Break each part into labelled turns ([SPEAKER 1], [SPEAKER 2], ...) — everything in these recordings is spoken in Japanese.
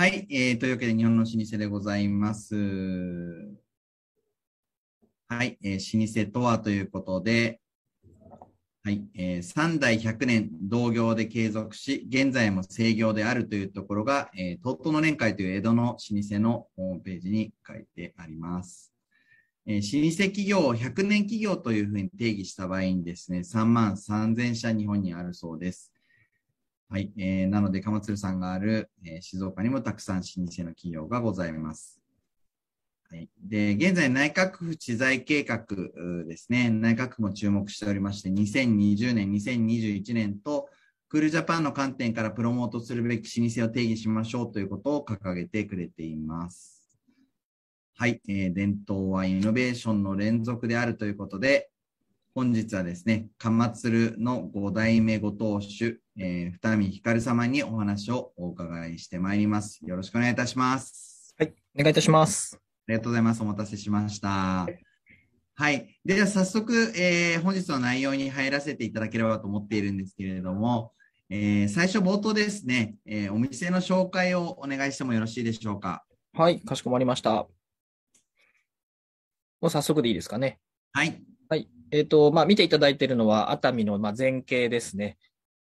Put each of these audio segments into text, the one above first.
[SPEAKER 1] はい、えーというわけで日本の老舗でございます。はい、えー老舗とはということで、はい、えー3代100年同業で継続し、現在も制業であるというところが、えー、東都の年会という江戸の老舗のホームページに書いてあります。えー老舗企業を100年企業というふうに定義した場合にですね、3万3000社日本にあるそうです。はい。えーなので、鎌鶴さんがある、えー静岡にもたくさん老舗の企業がございます。はい。で、現在内閣府知財計画ですね。内閣府も注目しておりまして、2020年、2021年と、クールジャパンの観点からプロモートするべき老舗を定義しましょうということを掲げてくれています。はい。えー伝統はイノベーションの連続であるということで、本日はですね、鎌鶴の5代目ご当主、えー、二見光様にお話をお伺いしてまいります。よろしくお願いいたします。
[SPEAKER 2] はい、お願いいたします。
[SPEAKER 1] ありがとうございます。お待たせしました。はい。では早速、えー本日の内容に入らせていただければと思っているんですけれども、えー最初冒頭ですね、えーお店の紹介をお願いしてもよろしいでしょうか？
[SPEAKER 2] はい、かしこまりました。もう早速でいいですかね。
[SPEAKER 1] はい。
[SPEAKER 2] はい。えっ、と、まあ、見ていただいているのは熱海の、まあ、前景ですね。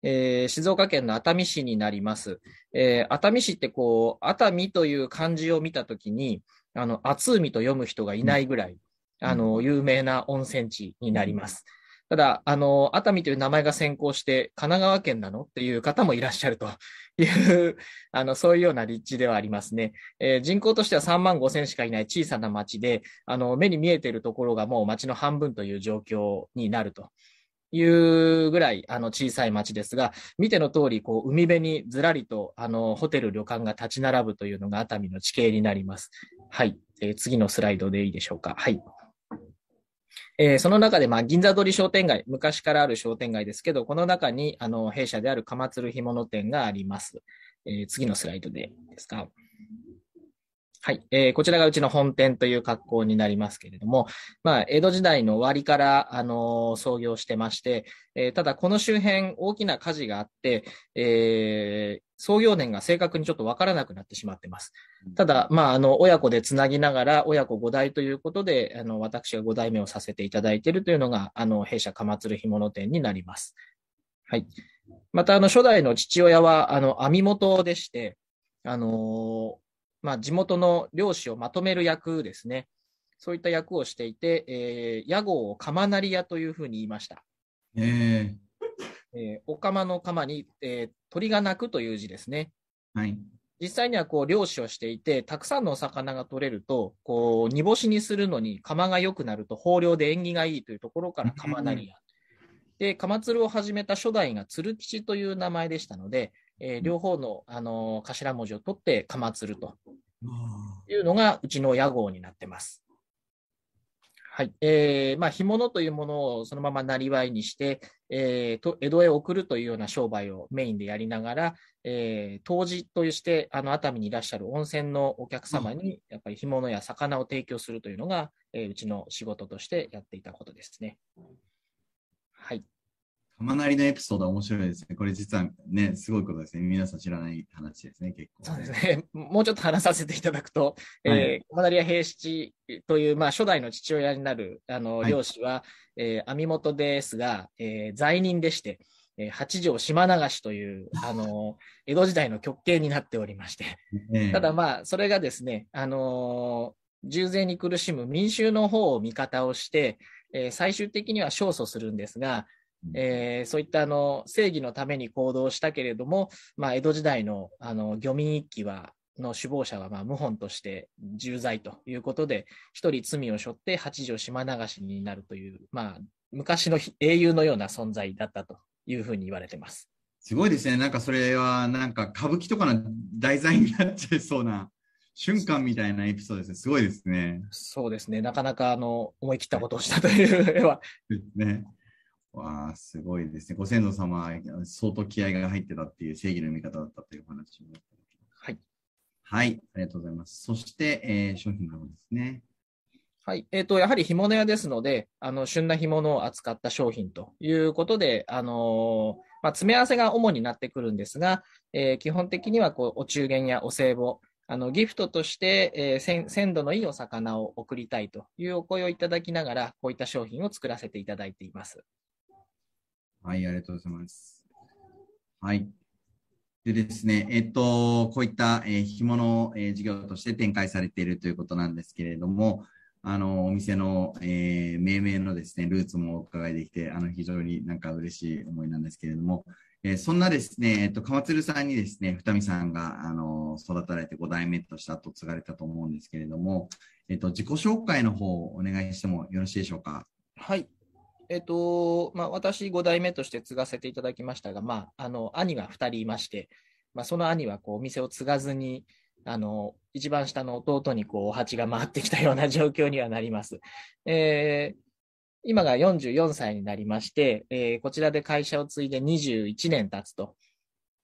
[SPEAKER 2] えー静岡県の熱海市になります。えー熱海市ってこう、熱海という漢字を見たときに、あの、熱海と読む人がいないぐらい、あの、有名な温泉地になります。ただ、あの、熱海という名前が先行して、神奈川県なのっていう方もいらっしゃるという、あの、そういうような立地ではありますね。えー人口としては3万5千しかいない小さな町で、あの、目に見えているところがもう町の半分という状況になるというぐらい、あの、小さい町ですが、見ての通り、こう、海辺にずらりと、あの、ホテル、旅館が立ち並ぶというのが熱海の地形になります。はい。えー次のスライドでいいでしょうか。はい。えーその中で、まあ、銀座通り商店街、昔からある商店街ですけど、この中に、あの、弊社である鎌鶴干物店があります。えー次のスライドでですか。はい。えーこちらがうちの本店という格好になりますけれども、まあ、江戸時代の終わりから、あのー創業してまして、えーただこの周辺大きな火事があって、えー創業年が正確にちょっとわからなくなってしまってます。ただ、まあ、あの、親子でつなぎながら、親子5代ということで、あの、私が5代目をさせていただいているというのが、あの、弊社鎌鶴干物店になります。はい。また、あの、初代の父親は、あの、網元でして、あのーまあ、地元の漁師をまとめる役ですね。そういった役をしていて、えー屋号を釜なり屋というふうに言いました。
[SPEAKER 1] え
[SPEAKER 2] えーお釜の釜に、えー鳥が鳴くという字ですね。
[SPEAKER 1] ーはい。
[SPEAKER 2] 実際にはこう漁師をしていて、たくさんのお魚が取れると、こう煮干しにするのに釜が良くなると豊漁で縁起がいいというところから釜なり屋。で、釜鶴を始めた初代が鶴吉という名前でしたので、えー両方の、あのー頭文字を取って釜鶴というのがうちの屋号になってます。はい。えー、まあ、干物というものをそのままなりわいにして、えーと、江戸へ送るというような商売をメインでやりながら、えー、当時として、あの、熱海にいらっしゃる温泉のお客様に、やっぱり干物や魚を提供するというのが、えーうちの仕事としてやっていたことですね。はい。
[SPEAKER 1] 釜なりのエピソードは面白いですね。これ実はね、すごいことですね。皆さん知らない話ですね、結構。
[SPEAKER 2] そうですね。もうちょっと話させていただくと、
[SPEAKER 1] はい
[SPEAKER 2] えー、小田リア平七という、まあ、初代の父親になる、あの、
[SPEAKER 1] はい
[SPEAKER 2] 漁師は、えー網元ですが、えー罪人でして、えー八条島流しという、あの、江戸時代の極刑になっておりまして、
[SPEAKER 1] ええ
[SPEAKER 2] ただまあ、それがですね、あのー重税に苦しむ民衆の方を味方をして、えー最終的には勝訴するんですが、えーそういったあの正義のために行動したけれども、まあ、江戸時代のあの漁民一揆はの首謀者はまあ謀反として重罪ということで、一人罪を背負って八条島流しになるという、まあ、昔の英雄のような存在だったというふうに言われてます。
[SPEAKER 1] すごいですね。なんかそれは、なんか歌舞伎とかの題材になっちゃいそうな瞬間みたいなエピソードですね。すごいですね。
[SPEAKER 2] そうですね。なかなかあの思い切ったことをしたという絵は、
[SPEAKER 1] ね。わあ、すごいですね。ご先祖様は相当気合が入ってたっていう正義の味方だったというお話も。
[SPEAKER 2] はい。
[SPEAKER 1] はい、ありがとうございます。そして、えー商品の方ですね。
[SPEAKER 2] はい。えっ、と、やはり干物屋ですので、あの、旬な干物を扱った商品ということで、あのーまあ、詰め合わせが主になってくるんですが、えー、基本的にはこうお中元やお歳暮、あの、ギフトとして、えー、鮮度のいいお魚を送りたいというお声をいただきながら、こういった商品を作らせていただいています。
[SPEAKER 1] はい、ありがとうございます。はい。でですね、えっと、こういった、えー、干物、えー、事業として展開されているということなんですけれども、あの、お店の、えー、命名のですね、ルーツもお伺いできて、あの、非常になんか嬉しい思いなんですけれども、えー、そんなですね、えっと、川鶴さんにですね、二見さんが、あの、育たれて5代目として後継がれたと思うんですけれども、えっと、自己紹介の方をお願いしてもよろしいでしょうか？
[SPEAKER 2] はい。えっと、まあ、私5代目として継がせていただきましたが、まあ、あの、兄が2人いまして、まあ、その兄は、こう、お店を継がずに、あの、一番下の弟に、こう、お鉢が回ってきたような状況にはなります。えー、今が44歳になりまして、えー、こちらで会社を継いで21年経つと。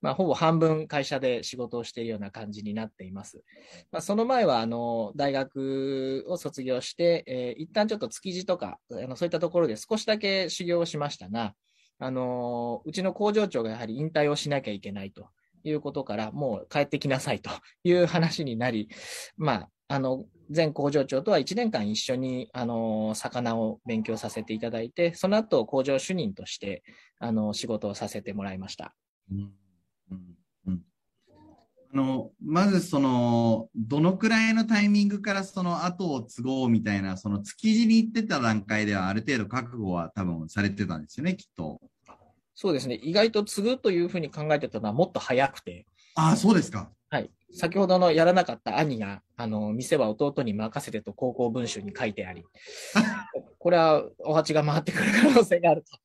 [SPEAKER 2] まあ、ほぼ半分会社で仕事をしているような感じになっています。まあ、その前は、あの、大学を卒業して、えー、一旦ちょっと築地とか、あのそういったところで少しだけ修行をしましたが、あの、うちの工場長がやはり引退をしなきゃいけないということから、もう帰ってきなさいという話になり、まあ、あの、前工場長とは1年間一緒に、あの、魚を勉強させていただいて、その後、工場主任として、あの、仕事をさせてもらいました。
[SPEAKER 1] うん、あの、まずその、どのくらいのタイミングからその後を継ごうみたいな、その築地に行ってた段階ではある程度覚悟は多分されてたんですよね、きっと。
[SPEAKER 2] そうですね。意外と継ぐというふうに考えてたのはもっと早くて。
[SPEAKER 1] ああ、そうですか。
[SPEAKER 2] はい。先ほどのやらなかった兄が、あの、店は弟に任せてと高校文集に書いてあり、これはお鉢が回ってくる可能性があると。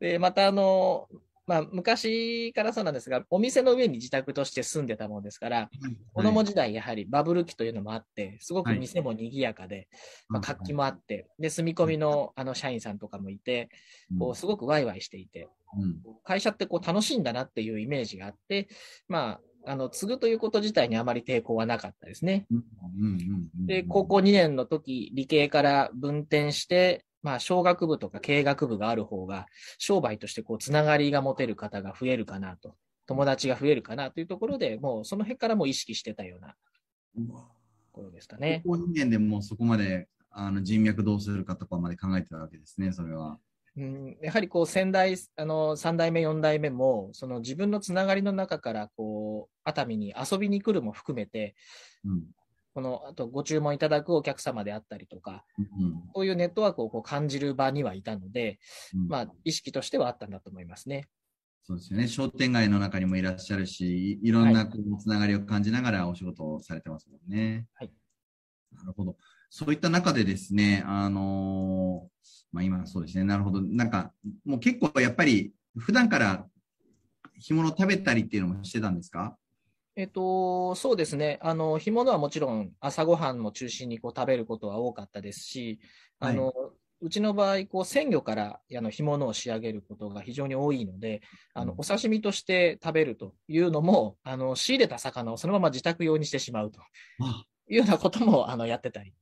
[SPEAKER 2] で、またあの、まあ、昔からそうなんですが、お店の上に自宅として住んでたものですから、はい、子供時代やはりバブル期というのもあって、すごく店も賑やかで、はい、まあ、活気もあって、で、住み込みのあの社員さんとかもいて、こう、すごくワイワイしていて、うん、会社ってこう楽しいんだなっていうイメージがあって、まあ、あの、継ぐということ自体にあまり抵抗はなかったですね。で、高校2年の時、理系から分転して、まあ、小学部とか経営学部がある方が、商売としてこう、つながりが持てる方が増えるかなと、友達が増えるかなというところで、もうその辺からも意識してたようなところですかね。
[SPEAKER 1] 高校2年でもそこまであの人脈どうするかとかまで考えてたわけですね、それは。
[SPEAKER 2] うん、やはりこう先代、あの、3代目、4代目も、その自分のつながりの中から、こう、熱海に遊びに来るも含めて、うん、この、あとご注文いただくお客様であったりとか、うん、そういうネットワークをこう感じる場にはいたので、うん、まあ、意識としてはあったんだと思いますね。
[SPEAKER 1] そうですよね。商店街の中にもいらっしゃるし、いろんなこうつながりを感じながらお仕事をされてますもんね。はい。なるほど。そういった中でですね、あのまあ、今そうですね、なるほど。なんか、もう結構やっぱり、普段から干物食べたりっていうのもしてたんですか？
[SPEAKER 2] えっと、そうですね。あの、干物はもちろん朝ごはんも中心にこう食べることは多かったですし、あの、はい、うちの場合、こう、鮮魚からあの干物を仕上げることが非常に多いので、あの、お刺身として食べるというのも、あの、仕入れた魚をそのまま自宅用にしてしまうというようなことも、あの、やってたり。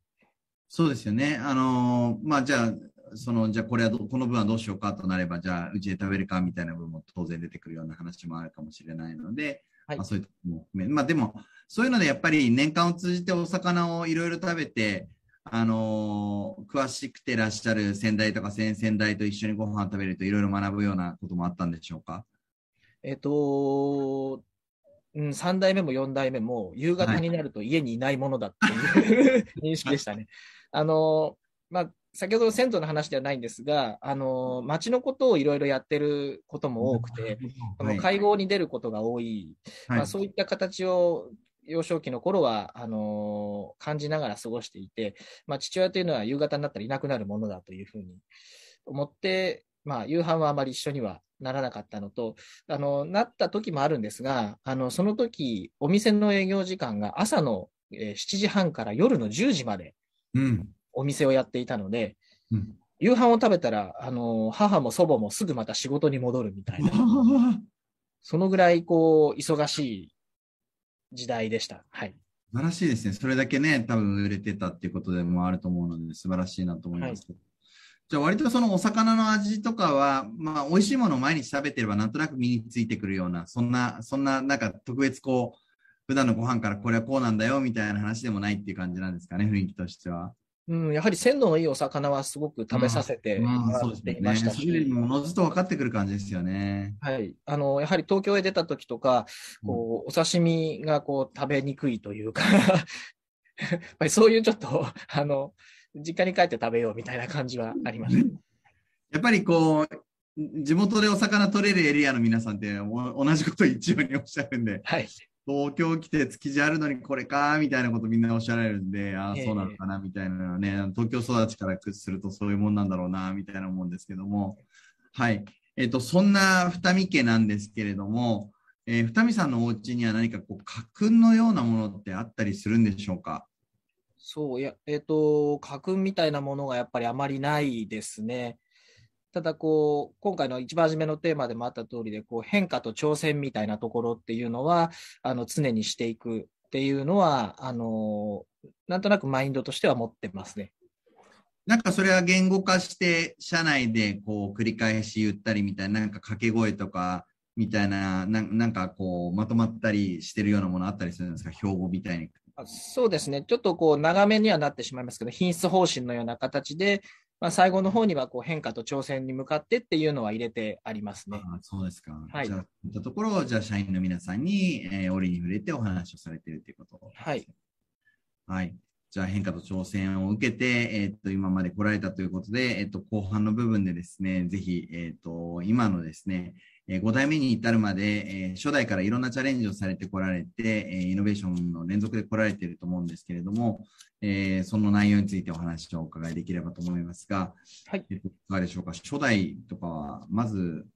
[SPEAKER 1] そうですよね。あのまあ、じゃあ、その、じゃあこれはこの分はどうしようかとなれば、じゃあうちで食べるかみたいな部分も当然出てくるような話もあるかもしれないので、はい、まあ、そういうとこも含め、まあでも、そういうのでやっぱり年間を通じてお魚をいろいろ食べて、あのー、詳しくてらっしゃる先代とか先々代と一緒にご飯食べるといろいろ学ぶようなこともあったんでしょうか？
[SPEAKER 2] えっと、うん、3代目も4代目も夕方になると家にいないものだっていう、はい、認識でしたね。あの、まあ、先ほど銭湯の話ではないんですが、あの、町のことをいろいろやってることも多くて、はい、会合に出ることが多い、はい、まあ、そういった形を幼少期の頃は、あの感じながら過ごしていて、まあ、父親というのは夕方になったらいなくなるものだというふうに思って、まあ、夕飯はあまり一緒にはならなかったのと、あの、なった時もあるんですが、あの、その時、お店の営業時間が朝の、えー、7時半から夜の10時まで、うん、お店をやっていたので、うん、夕飯を食べたら、あの、母も祖母もすぐまた仕事に戻るみたいな。そのぐらい、こう、忙しい時代でした。はい。
[SPEAKER 1] 素晴らしいですね。それだけね、多分売れてたっていうことでもあると思うので、素晴らしいなと思います。はい、じゃあ割とそのお魚の味とかは、まあ美味しいものを毎日食べてればなんとなく身についてくるような、そんな、そんななんか特別こう、普段のご飯からこれはこうなんだよみたいな話でもないっていう感じなんですかね、雰囲気としては。
[SPEAKER 2] うん、やはり鮮度のいいお魚はすごく食べさせてもらっていましたし。
[SPEAKER 1] うん、ものずと分かってくる感じですよね。
[SPEAKER 2] はい。あの、やはり東京へ出た時とか、こう、お刺身がこう食べにくいというか やっぱりそういうちょっと、あの、実家に帰って食べようみたいな感じはありました。
[SPEAKER 1] やっぱりこう、地元でお魚取れるエリアの皆さんって同じこと一応におっしゃるんで、
[SPEAKER 2] はい、
[SPEAKER 1] 東京来て築地あるのにこれかみたいなことみんなおっしゃられるんで、ああ、そうなのかなみたいなね、東京育ちからするとそういうもんなんだろうなみたいなもんですけども、はい。えっ、ー、と、そんな二見家なんですけれども、えー、二見さんのお家には何かこう、家訓のようなものってあったりするんでしょうか？
[SPEAKER 2] そう、いや、えっ、ー、と、家訓みたいなものがやっぱりあまりないですね。ただこう、今回の一番初めのテーマでもあった通りで、こう変化と挑戦みたいなところっていうのは、あの常にしていくっていうのは、あの、なんとなくマインドとしては持ってますね。
[SPEAKER 1] なんかそれは言語化して、社内でこう繰り返し言ったりみたいな、なんか掛け声とかみたいな、ななんかこうまとまったりしてるようなものあったりするんですか、標語みたいに。
[SPEAKER 2] そうですね。ちょっとこう長めにはなってしまいますけど、品質方針のような形で、まあ、最後の方にはこう変化と挑戦に向かってっていうのは入れてありますね。
[SPEAKER 1] あそうですか。はい。じゃあ、いったところを、じゃあ、社員の皆さんに、えー、折に触れてお話をされているということ、
[SPEAKER 2] はい。
[SPEAKER 1] はい。じゃあ、変化と挑戦を受けて、えー、っと、今まで来られたということで、えー、っと、後半の部分でですね、ぜひ、えっと、今のですね、え5代目に至るまで、え初代からいろんなチャレンジをされてこられて、えイノベーションの連続で来られていると思うんですけれども、えその内容についてお話をお伺いできればと思いますが、
[SPEAKER 2] はい、い
[SPEAKER 1] かがでしょうか？初代とかは、まず、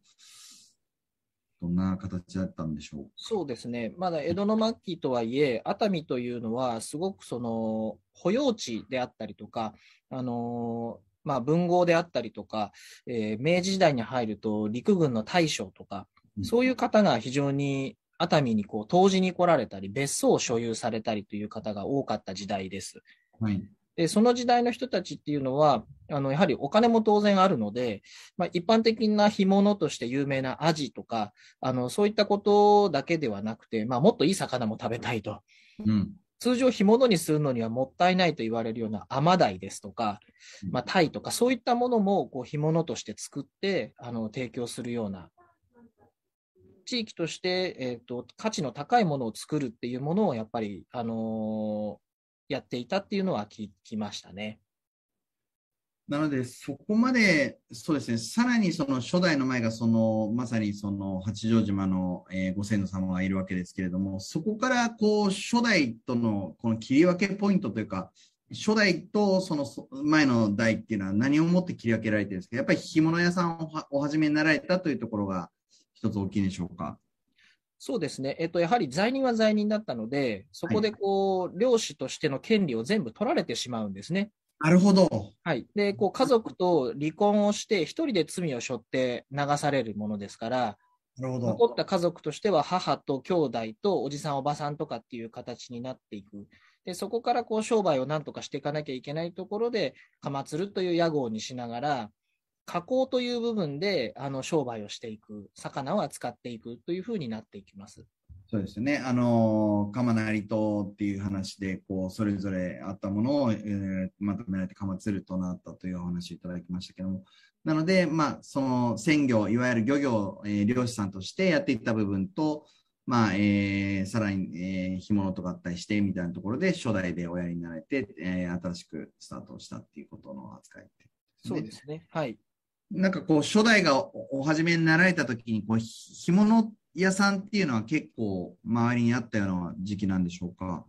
[SPEAKER 1] どんな形だったんでしょう？
[SPEAKER 2] そうですね、まだ江戸の末期とはいえ、熱海というのは、すごくその保養地であったりとか、あのまあ、文豪であったりとか、えー、明治時代に入ると陸軍の大将とか、そういう方が非常に熱海にこう湯治に来られたり、別荘を所有されたりという方が多かった時代です。
[SPEAKER 1] はい、
[SPEAKER 2] でその時代の人たちっていうのは、あのやはりお金も当然あるので、まあ、一般的な干物として有名なアジとか、あのそういったことだけではなくて、まあ、もっといい魚も食べたいと。
[SPEAKER 1] うん
[SPEAKER 2] 通常干物にするのにはもったいないと言われるようなアマダイですとか、まあ、タイとかそういったものもこう干物として作ってあの提供するような地域として、えーと、価値の高いものを作るっていうものをやっぱり、あのー、やっていたっていうのは聞きましたね。
[SPEAKER 1] なので、そこまで、そうですね、さらにその初代の前が、その、まさにその八丈島の、えー、ご先祖様がいるわけですけれども、そこからこう、初代とのこの切り分けポイントというか、初代とその前の代っていうのは何をもって切り分けられてるんですか？やっぱり干物屋さんをお始めになられたというところが一つ大きいでしょうか？
[SPEAKER 2] そうですね。えっと、やはり罪人は罪人だったので、そこでこう、はい、漁師としての権利を全部取られてしまうんですね。
[SPEAKER 1] なるほど。
[SPEAKER 2] はい。で、こう、家族と離婚をして、一人で罪を背負って流されるものですから、
[SPEAKER 1] なるほど。
[SPEAKER 2] 残った家族としては、母と兄弟とおじさん、おばさんとかっていう形になっていく。で、そこからこう、商売を何とかしていかなきゃいけないところで、鎌鶴という屋号にしながら、加工という部分で、あの、商売をしていく、魚を扱っていくというふうになっていきます。
[SPEAKER 1] そうですね。あの、鎌成とっていう話で、こう、それぞれあったものを、えー、まとめられて鎌鶴となったというお話いただきましたけども、なので、まあ、その鮮魚、いわゆる漁業、えー、漁師さんとしてやっていった部分と、まあ、えー、さらに、えー、干物と合体してみたいなところで、初代でおやりになられて、えー、新しくスタートしたっていうことの扱い、ね、
[SPEAKER 2] そうですね。はい。
[SPEAKER 1] なんかこう、初代がお始めになられたときに、こう、干物屋さんっていうのは結構周りにあったような時期なんでしょうか？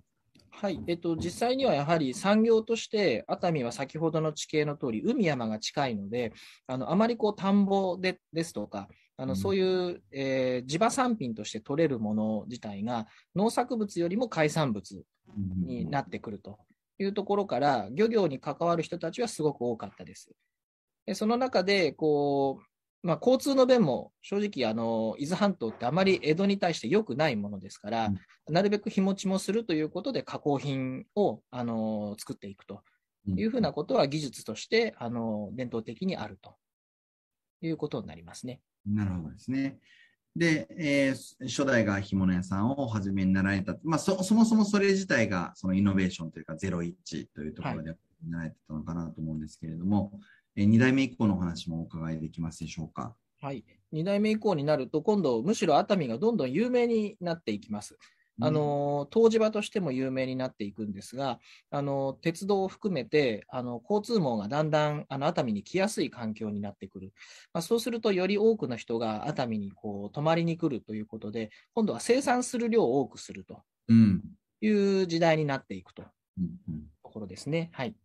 [SPEAKER 2] はい、えっと、実際にはやはり産業として熱海は先ほどの地形の通り海山が近いのであのあまりこう田んぼでですとかあの、そういう、えー、地場産品として取れるもの自体が農作物よりも海産物になってくるというところから、漁業に関わる人たちはすごく多かったです。でその中でこうまあ、交通の便も正直あの、伊豆半島ってあまり江戸に対して良くないものですから、うん、なるべく日持ちもするということで、加工品をあの作っていくというふうなことは技術として、あの、伝統的にあるということになりますね。
[SPEAKER 1] なるほどですね。で、えー初代が干物屋さんをお始めになられた。まあ、そ、そもそもそれ自体が、そのイノベーションというか、01というところでなられてたのかなと思うんですけれども、えー二代目以降のお話もお伺いできますでしょうか？
[SPEAKER 2] はい。二代目以降になると、今度、むしろ熱海がどんどん有名になっていきます。あの、湯治場としても有名になっていくんですが、あの、鉄道を含めて、あの、交通網がだんだん、あの、熱海に来やすい環境になってくる。まあ、そうすると、より多くの人が熱海にこう、泊まりに来るということで、今度は生産する量を多くすると
[SPEAKER 1] うん。
[SPEAKER 2] いう時代になっていくと
[SPEAKER 1] うんうん
[SPEAKER 2] ところですね。はい。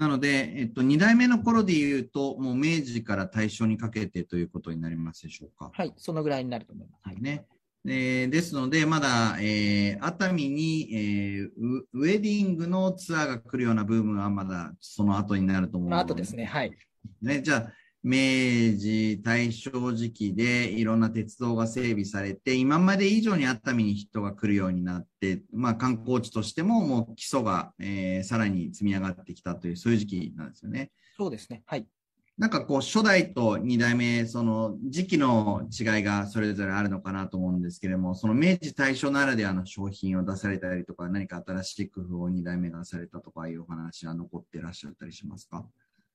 [SPEAKER 1] なので、えっと、二代目の頃で言うと、もう明治から大正にかけてということになりますでしょうか。
[SPEAKER 2] はい。そのぐらいになると思います。はい。
[SPEAKER 1] ね。えーですので、まだ、えー熱海に、えーウウェディングのツアーが来るようなブームはまだその後になると思うの
[SPEAKER 2] まあ、あとですね。はい。
[SPEAKER 1] ね、じゃあ、明治、大正時期でいろんな鉄道が整備されて、今まで以上に熱海に人が来るようになって、まあ観光地としてももう基礎が、えーさらに積み上がってきたという、そういう時期なんですよね。
[SPEAKER 2] そうですね。はい。
[SPEAKER 1] なんかこう、初代と二代目、その時期の違いがそれぞれあるのかなと思うんですけれども、その明治大正ならではの商品を出されたりとか、何か新しい工夫を二代目がされたとかいうお話は残っていらっしゃったりしますか？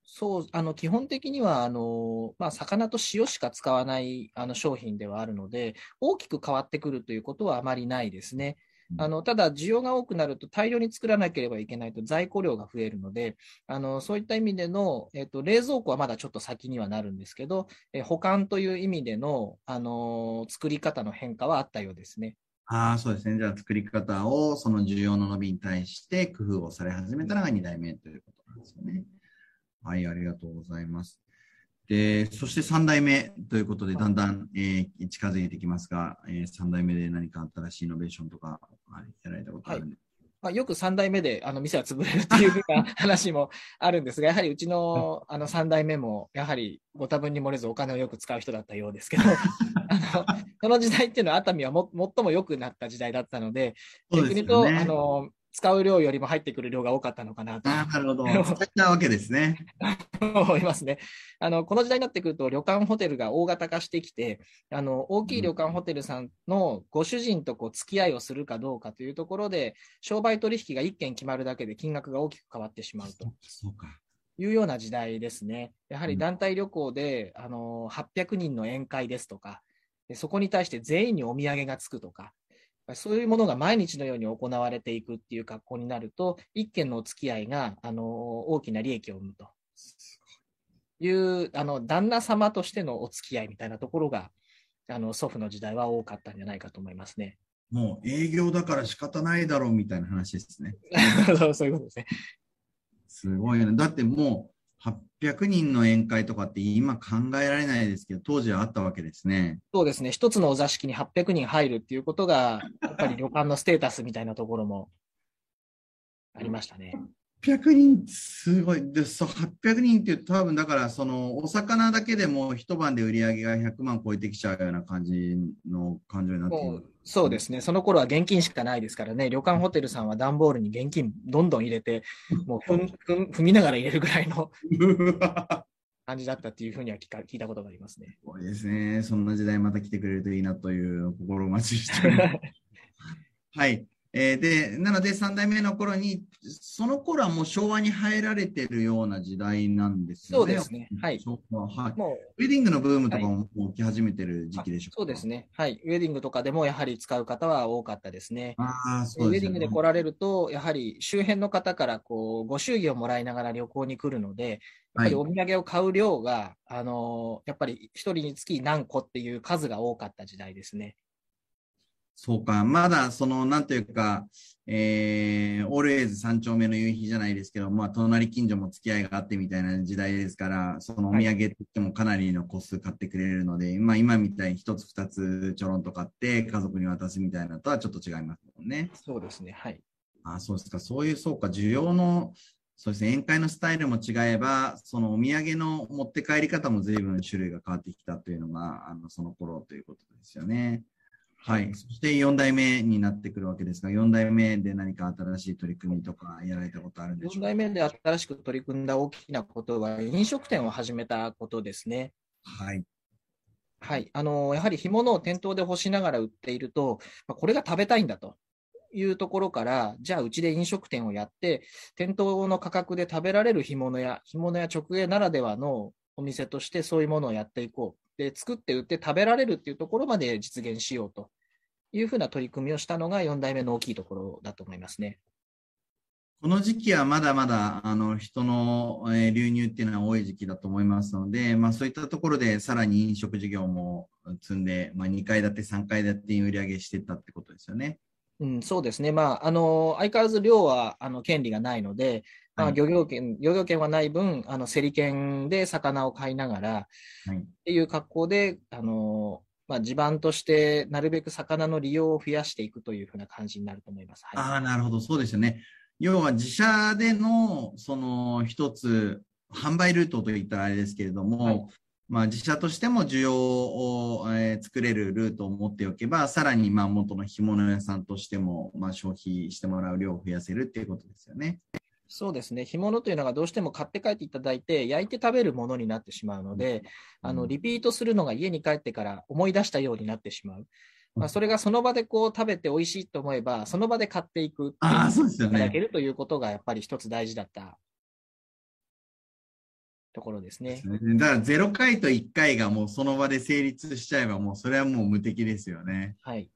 [SPEAKER 2] そう、あの、基本的には、あの、まあ、魚と塩しか使わない、あの、商品ではあるので、大きく変わってくるということはあまりないですね。あの、ただ、需要が多くなると大量に作らなければいけないと在庫量が増えるので、あの、そういった意味での、えっと、冷蔵庫はまだちょっと先にはなるんですけど、え保管という意味での、あの、作り方の変化はあったようですね。
[SPEAKER 1] ああ、そうですね。じゃあ作り方をその需要の伸びに対して工夫をされ始めたのが2代目ということなんですよね。はい、ありがとうございます。で、そして3代目ということで、だんだん、えー近づいてきますが、えー、3代目で何か新しいイノベーションとか、はい、やられたことあるんで、
[SPEAKER 2] まあ、よく3代目であの店は潰れるっていうふうな話も あるんですが、やはりうちのあの3代目も、やはりご多分に漏れずお金をよく使う人だったようですけど、あのその時代っていうのは熱海はも最も良くなった時代だったので、逆に言うと。あの使う量よりも入ってくる量が多かったのかなと
[SPEAKER 1] なるほど。そういったわけですね。
[SPEAKER 2] 思いますね。あの、この時代になってくると、旅館ホテルが大型化してきて、あの、大きい旅館ホテルさんのご主人とこう付き合いをするかどうかというところで、商売取引が1件決まるだけで金額が大きく変わってしまうと
[SPEAKER 1] そうか。
[SPEAKER 2] いうような時代ですね。やはり団体旅行で、あの、800人の宴会ですとか、でそこに対して全員にお土産がつくとか、そういうものが毎日のように行われていくっていう格好になると、一件のお付き合いが、あの、大きな利益を生むと。いう、あの、旦那様としてのお付き合いみたいなところが、あの、祖父の時代は多かったんじゃないかと思いますね。
[SPEAKER 1] もう営業だから仕方ないだろうみたいな話ですね。
[SPEAKER 2] そういうことですね。
[SPEAKER 1] すごいよね。だってもう800人の宴会とかって今考えられないですけど、当時はあったわけですね。
[SPEAKER 2] そうですね。一つのお座敷に800人入るっていうことが、やっぱり旅館のステータスみたいなところもありましたね。
[SPEAKER 1] 800人、すごい。で、そう、800人っていうと多分だから、その、お魚だけでも一晩で売り上げが100万超えてきちゃうような感じの感情になっている。
[SPEAKER 2] そうですね。その頃は現金しかないですからね。旅館ホテルさんは段ボールに現金どんどん入れて、もう踏ん踏ん踏みながら入れるぐらいの 感じだったっていうふうには聞か聞いたことがありますね。
[SPEAKER 1] すごいですね。そんな時代また来てくれるといいなという心待ちして。はい。えーで、なので3代目の頃に、その頃はもう昭和に入られてるような時代なんですよね。
[SPEAKER 2] そうですねはい
[SPEAKER 1] はい。
[SPEAKER 2] もう
[SPEAKER 1] ウェディングのブームとかも起き始めてる時期でしょ
[SPEAKER 2] そうです。ね。はい。ウェディングとかでもやはり使う方は多かったですね。
[SPEAKER 1] あそうですよね
[SPEAKER 2] ウェディングで来られると、やはり周辺の方からこうご祝儀をもらいながら旅行に来るので、やっぱりお土産を買う量が、あのやっぱり一人につき何個っていう数が多かった時代ですね。
[SPEAKER 1] そうか、まだその、なんというか、えー、オールエイズ三丁目の夕日じゃないですけど、まあ、隣近所も付き合いがあってみたいな時代ですから、そのお土産って言ってもかなりの個数買ってくれるので、まあ、今みたいに一つ二つちょろんと買って家族に渡すみたいなのとはちょっと違いますもんね。
[SPEAKER 2] そうですね。はい。
[SPEAKER 1] あそうですか。そういう、そうか、需要の、そうですね、宴会のスタイルも違えば、そのお土産の持って帰り方も随分種類が変わってきたというのが、あの、その頃ということですよね。はい。そして4代目になってくるわけですが、4代目で何か新しい取り組みとかやられたことあるんでしょうか
[SPEAKER 2] ?4 代目で新しく取り組んだ大きなことは、飲食店を始めたことですね。
[SPEAKER 1] はい。
[SPEAKER 2] はい。あの、やはり干物を店頭で干しながら売っていると、これが食べたいんだというところから、じゃあうちで飲食店をやって、店頭の価格で食べられる干物や、干物や直営ならではのお店としてそういうものをやっていこう。で、作って売って食べられるっていうところまで実現しようというふうな取り組みをしたのが4代目の大きいところだと思いますね。
[SPEAKER 1] この時期はまだまだあの人の、え流入っていうのは多い時期だと思いますので、まあ、そういったところでさらに飲食事業も積んで、まあ、2階建て、3階建てに売り上げしていったってことですよね。
[SPEAKER 2] うん、そうですね、まあ、あの相変わらず量はあの権利がないので、まあ、漁業権、漁業権はない分、あの競り券で魚を買いながら、はい、っていう格好で、あのまあ、地盤としてなるべく魚の利用を増やしていくというふうな感じになると思います。
[SPEAKER 1] はい、ああ、なるほど、そうですよね。要は自社での、その一つ、販売ルートといったらあれですけれども、はい、まあ、自社としても需要を、えー、作れるルートを持っておけば、さらにまあ元の干物屋さんとしても、まあ、消費してもらう量を増やせるっていうことですよね。
[SPEAKER 2] そうですね。干物というのがどうしても買って帰っていただいて、焼いて食べるものになってしまうので、うん、あの、リピートするのが家に帰ってから思い出したようになってしまう。まあ、それがその場でこう食べて美味しいと思えば、その場で買っていくっていただけるということがやっぱり一つ大事だったところですね。
[SPEAKER 1] すねだから0回と1回がもうその場で成立しちゃえば、もうそれはもう無敵ですよね。
[SPEAKER 2] はい。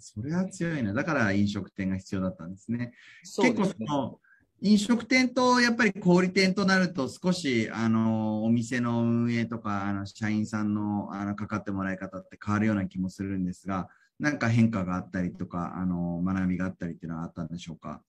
[SPEAKER 1] それは強いな。だから飲食店が必要だったんですね。すね結構その、飲食店とやっぱり小売店となると少しあのお店の運営とかあの社員さんのあのかかってもらい方って変わるような気もするんですが何か変化があったりとかあの学びがあったりっていうのはあったんでしょうか？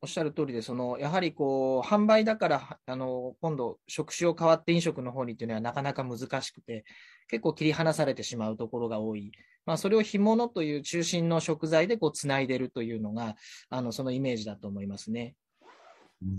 [SPEAKER 2] おっしゃる通りで、そのやはりこう販売だからあの今度、職種を変わって飲食の方にっていうのはなかなか難しくて、結構切り離されてしまうところが多い、まあ、それを干物という中心の食材でこうつないでるというのが、あのそのイメージだと思いますね。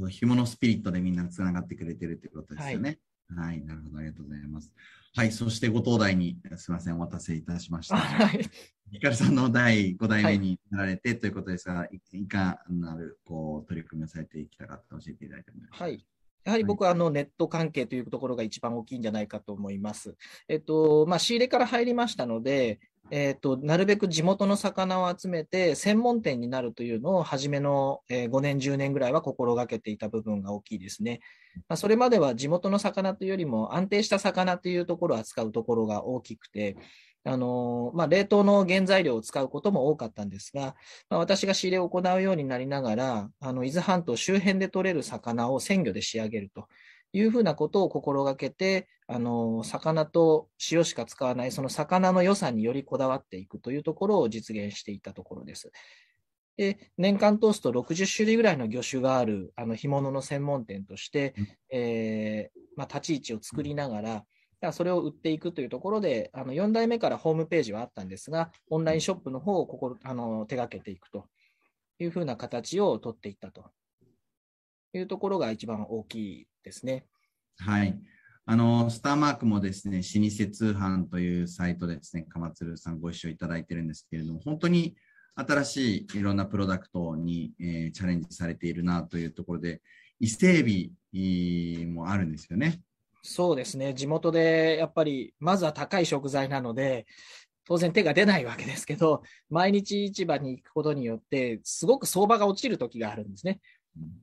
[SPEAKER 1] 紐のスピリットでみんなつながってくれてるってことですよね。はい、はい、なるほど、ありがとうございます。はい、そしてご東大にすみません、お待たせいたしました。はい。ひかるさんの第5代目になられて、ということですが、いいかなるこう取り組みをされていきたかった教えていただいても
[SPEAKER 2] はい。やはり僕はあのネット関係というところが一番大きいんじゃないかと思います。えっと、まあ、仕入れから入りましたので、えーと、なるべく地元の魚を集めて専門店になるというのを初めの、えー、5年、10年ぐらいは心がけていた部分が大きいですね。まあ、それまでは地元の魚というよりも安定した魚というところを扱うところが大きくて、あのまあ、冷凍の原材料を使うことも多かったんですが、まあ、私が仕入れを行うようになりながら、あの伊豆半島周辺で取れる魚を鮮魚で仕上げるというふうなことを心がけて、あの、魚と塩しか使わない、その魚の良さによりこだわっていくというところを実現していたところです。で、年間通すと60種類ぐらいの魚種がある、あの、干物の専門店として、えー、まあ、立ち位置を作りながら、らそれを売っていくというところで、あの4代目からホームページはあったんですが、オンラインショップの方をここあの手がけていくというふうな形を取っていったというところが一番大きいですね。
[SPEAKER 1] はい。あの、スターマークもですね、老舗通販というサイトでですね、かまつるさんご一緒いただいてるんですけれども、本当に新しいいろんなプロダクトに、えー、チャレンジされているなというところで、伊勢海老もあるんですよね。
[SPEAKER 2] そうですね。地元でやっぱり、まずは高い食材なので、当然手が出ないわけですけど、毎日市場に行くことによって、すごく相場が落ちる時があるんですね。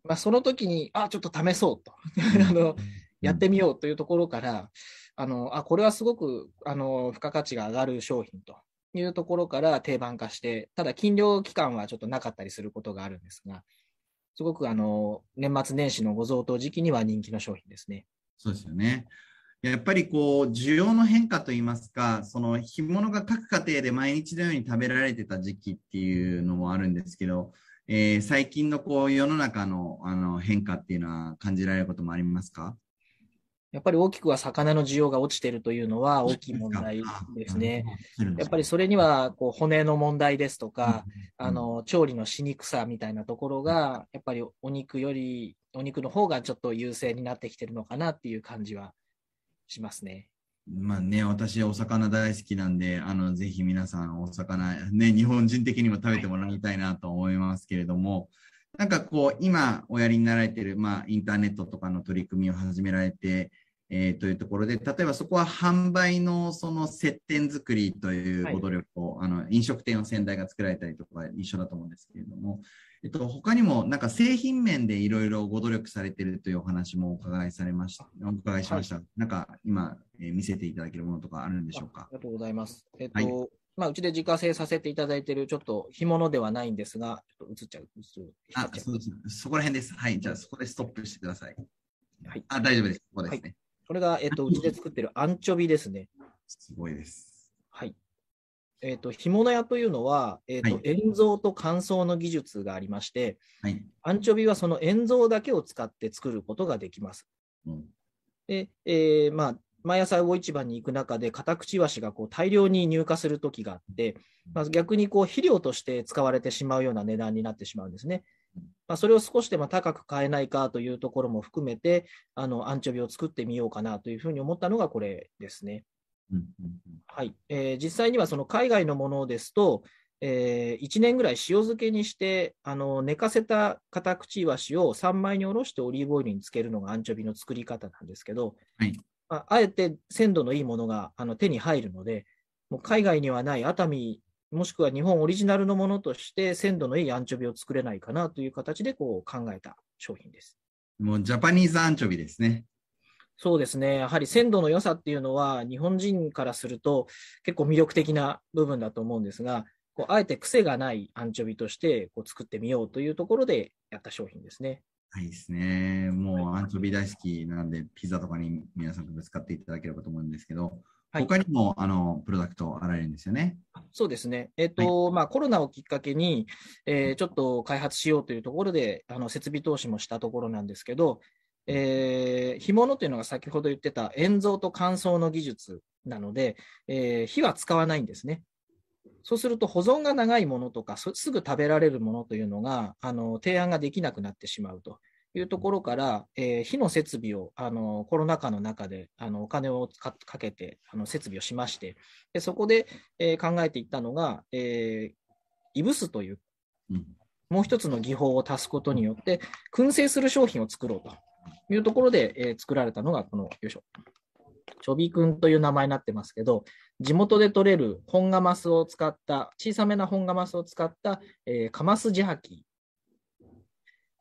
[SPEAKER 2] まあ、その時に、あ、ちょっと試そうと。あの、やってみようというところから、あの、あ、これはすごく、あの、付加価値が上がる商品というところから定番化して、ただ禁漁期間はちょっとなかったりすることがあるんですが、すごくあの、年末年始のご贈答時期には人気の商品ですね。
[SPEAKER 1] そうですよね。やっぱりこう、需要の変化といいますか、その干物が各家庭で毎日のように食べられてた時期っていうのもあるんですけど、えー、最近のこう世の中のあの変化っていうのは感じられることもありますか？
[SPEAKER 2] やっぱり大きくは魚の需要が落ちているというのは大きい問題ですね。やっぱりそれにはこう骨の問題ですとか、あの調理のしにくさみたいなところが、やっぱりお肉より、お肉の方がちょっと優勢になってきてるのかなっていう感じはしますね。
[SPEAKER 1] まあね、私、お魚大好きなんで、あの、ぜひ皆さん、お魚、ね、日本人的にも食べてもらいたいなと思いますけれども、なんかこう、今、おやりになられてる、まあ、インターネットとかの取り組みを始められて、えー、というところで、例えばそこは販売のその接点作りというご努力を、はい、あの飲食店を先代が作られたりとか一緒だと思うんですけれども、えっと、他にもなんか製品面でいろいろご努力されているというお話もお伺いされました、お伺いしました。はい、なんか今、えー、見せていただけるものとかあるんでしょうか？
[SPEAKER 2] ありがとうございます。えっと、はい、まあ、うちで自家製させていただいている、ちょっと干物ではないんですが、ちょっと映っちゃう。
[SPEAKER 1] あ、そうです。そこら辺です。はい。じゃあ、そこでストップしてください。はい。あ、大丈夫です。ここですね。はい
[SPEAKER 2] これが、えっと、うちで作ってるアンチョビですね。
[SPEAKER 1] すごいです。
[SPEAKER 2] はい。えっと、干物屋というのは、えっと、はい、塩蔵と乾燥の技術がありまして、はい、アンチョビはその塩蔵だけを使って作ることができます。うん、で、えー、まあ、毎朝魚市場に行く中で、カタクチワシがこう大量に入荷する時があって、まあ、逆にこう肥料として使われてしまうような値段になってしまうんですね。まあ、それを少しでも高く買えないかというところも含めて、あのアンチョビを作ってみようかなというふうに思ったのがこれですね。はい。えー、実際にはその海外のものですと、えー、1年ぐらい塩漬けにしてあの寝かせたカタクチイワシを3枚におろしてオリーブオイルにつけるのがアンチョビの作り方なんですけど、はい。まあ、あえて鮮度のいいものがあの手に入るので、もう海外にはない熱海もしくは日本オリジナルのものとして鮮度のいいアンチョビを作れないかなという形でこう考えた商品です。
[SPEAKER 1] もうジャパニーズアンチョビですね。
[SPEAKER 2] そうですね。やはり鮮度の良さっていうのは日本人からすると結構魅力的な部分だと思うんですが、こうあえて癖がないアンチョビとしてこう作ってみようというところでやった商品ですね。
[SPEAKER 1] はいですね。もうアンチョビ大好きなんで、ピザとかに皆さんと使っていただければと思うんですけど、はい、他にもあのプロダクトあられるんですよね。
[SPEAKER 2] そうですね。えっ、ー、と、はい、まあコロナをきっかけに、えー、ちょっと開発しようというところで、あの設備投資もしたところなんですけど、えー、干物というのが先ほど言ってた塩蔵と乾燥の技術なので、えー、火は使わないんですね。そうすると保存が長いものとか、すぐ食べられるものというのが、あの提案ができなくなってしまうというところから、えー、火の設備をあのコロナ禍の中であのお金をかけてあの設備をしまして、でそこで、えー、考えていったのが、えー、いぶすという、もう一つの技法を足すことによって、燻製する商品を作ろうというところで、えー、作られたのが、この、よいしょ、ちょびくんという名前になってますけど、地元で取れる本ガマスを使った、小さめな本ガマスを使った、えー、カマスジャーキ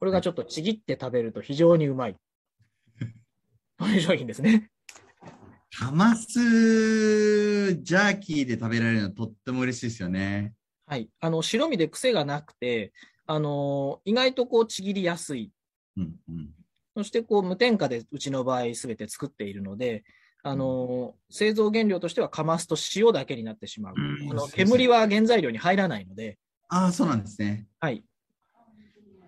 [SPEAKER 2] これがちょっとちぎって食べると非常にうまい。という商品ですね。
[SPEAKER 1] カマスジャーキーで食べられるのはとっても嬉しいですよね。
[SPEAKER 2] はい。あの、白身で癖がなくて、あの意外とこうちぎりやすい。うんうん、そしてこう無添加でうちの場合すべて作っているので、あの製造原料としてはカマスと塩だけになってしまう。うん、あの煙は原材料に入らないので。
[SPEAKER 1] ああ、そうなんですね。
[SPEAKER 2] はい。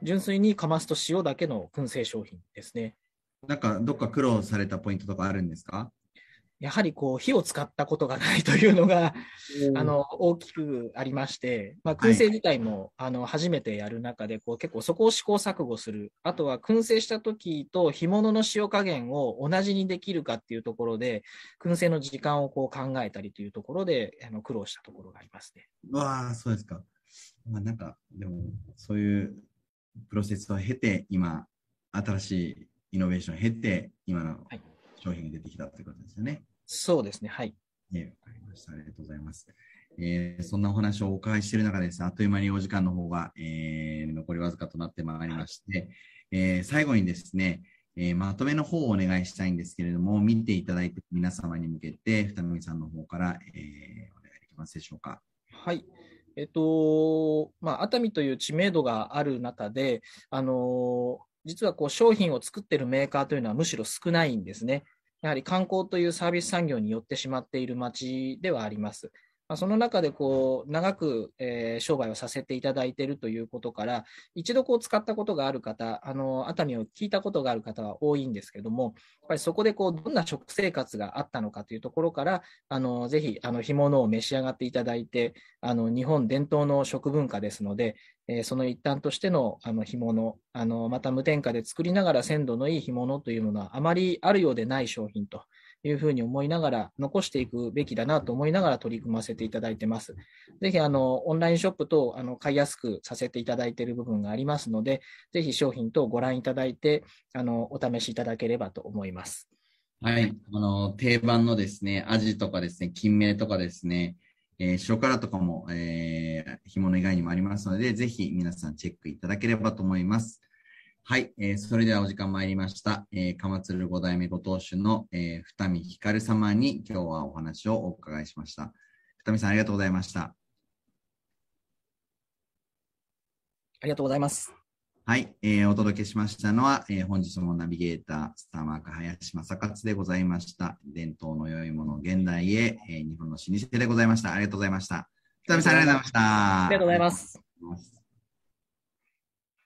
[SPEAKER 2] 純粋にカマスと塩だけの燻製商品ですね。
[SPEAKER 1] なんか、どっか苦労されたポイントとかあるんですか？
[SPEAKER 2] やはりこう火を使ったことがないというのが、あの大きくありまして、まあ、燻製自体も、あの初めてやる中でこう結構そこを試行錯誤する、あとは燻製した時と干物の塩加減を同じにできるかっていうところで、燻製の時間をこう考えたりというところであの苦労したところがありますね。
[SPEAKER 1] わあ、そうですか。まあ、なんか、でも、そういうプロセスを経て、今、新しいイノベーションを経て、今の商品が出てきたということですよね。
[SPEAKER 2] そうですね。はい。
[SPEAKER 1] えわかりました。ありがとうございます。えー、そんなお話をお伺いしている中です、あっという間にお時間の方が、えー、残りわずかとなってまいりまして、えー、最後にですね、えー、まとめの方をお願いしたいんですけれども、見ていただいて皆様に向けて、二見さんの方から、えー、お願いできますでしょうか。
[SPEAKER 2] はい。えっと、まあ、熱海という知名度がある中で、あの、実はこう商品を作っているメーカーというのはむしろ少ないんですね。やはり観光というサービス産業によってしまっている街ではあります。まあ、その中でこう長く、えー、商売をさせていただいているということから、一度こう使ったことがある方、あの熱海を聞いたことがある方は多いんですけども、やっぱりそこでこうどんな食生活があったのかというところから、あのぜひあの干物を召し上がっていただいて、あの日本伝統の食文化ですので、えー、その一端としてのあの干物、あのまた無添加で作りながら鮮度のいい干物というものはあまりあるようでない商品というふうに思いながら、残していくべきだなと思いながら取り組ませていただいてます。ぜひ、あの、オンラインショップと、あの、買いやすくさせていただいている部分がありますので、ぜひ商品等をご覧いただいて、あの、お試しいただければと思います。
[SPEAKER 1] はい。あの、定番のですね、アジとかですね、金目とかですね、えー、塩辛とかも、えー、干物以外にもありますので、ぜひ皆さんチェックいただければと思います。はい、えー、それではお時間参りました。えー、鎌鶴五代目ご当主の、えー、二見光様に今日はお話をお伺いしました。二見さんありがとうございました。あ
[SPEAKER 2] りがとうございます。
[SPEAKER 1] はい、えー、お届けしましたのは、えー、本日もナビゲーター、スターマーク林正勝でございました。伝統の良いもの、現代へ、えー、日本の老舗でございました。ありがとうございました。二見さんありがとうございました。
[SPEAKER 2] ありがとうございます。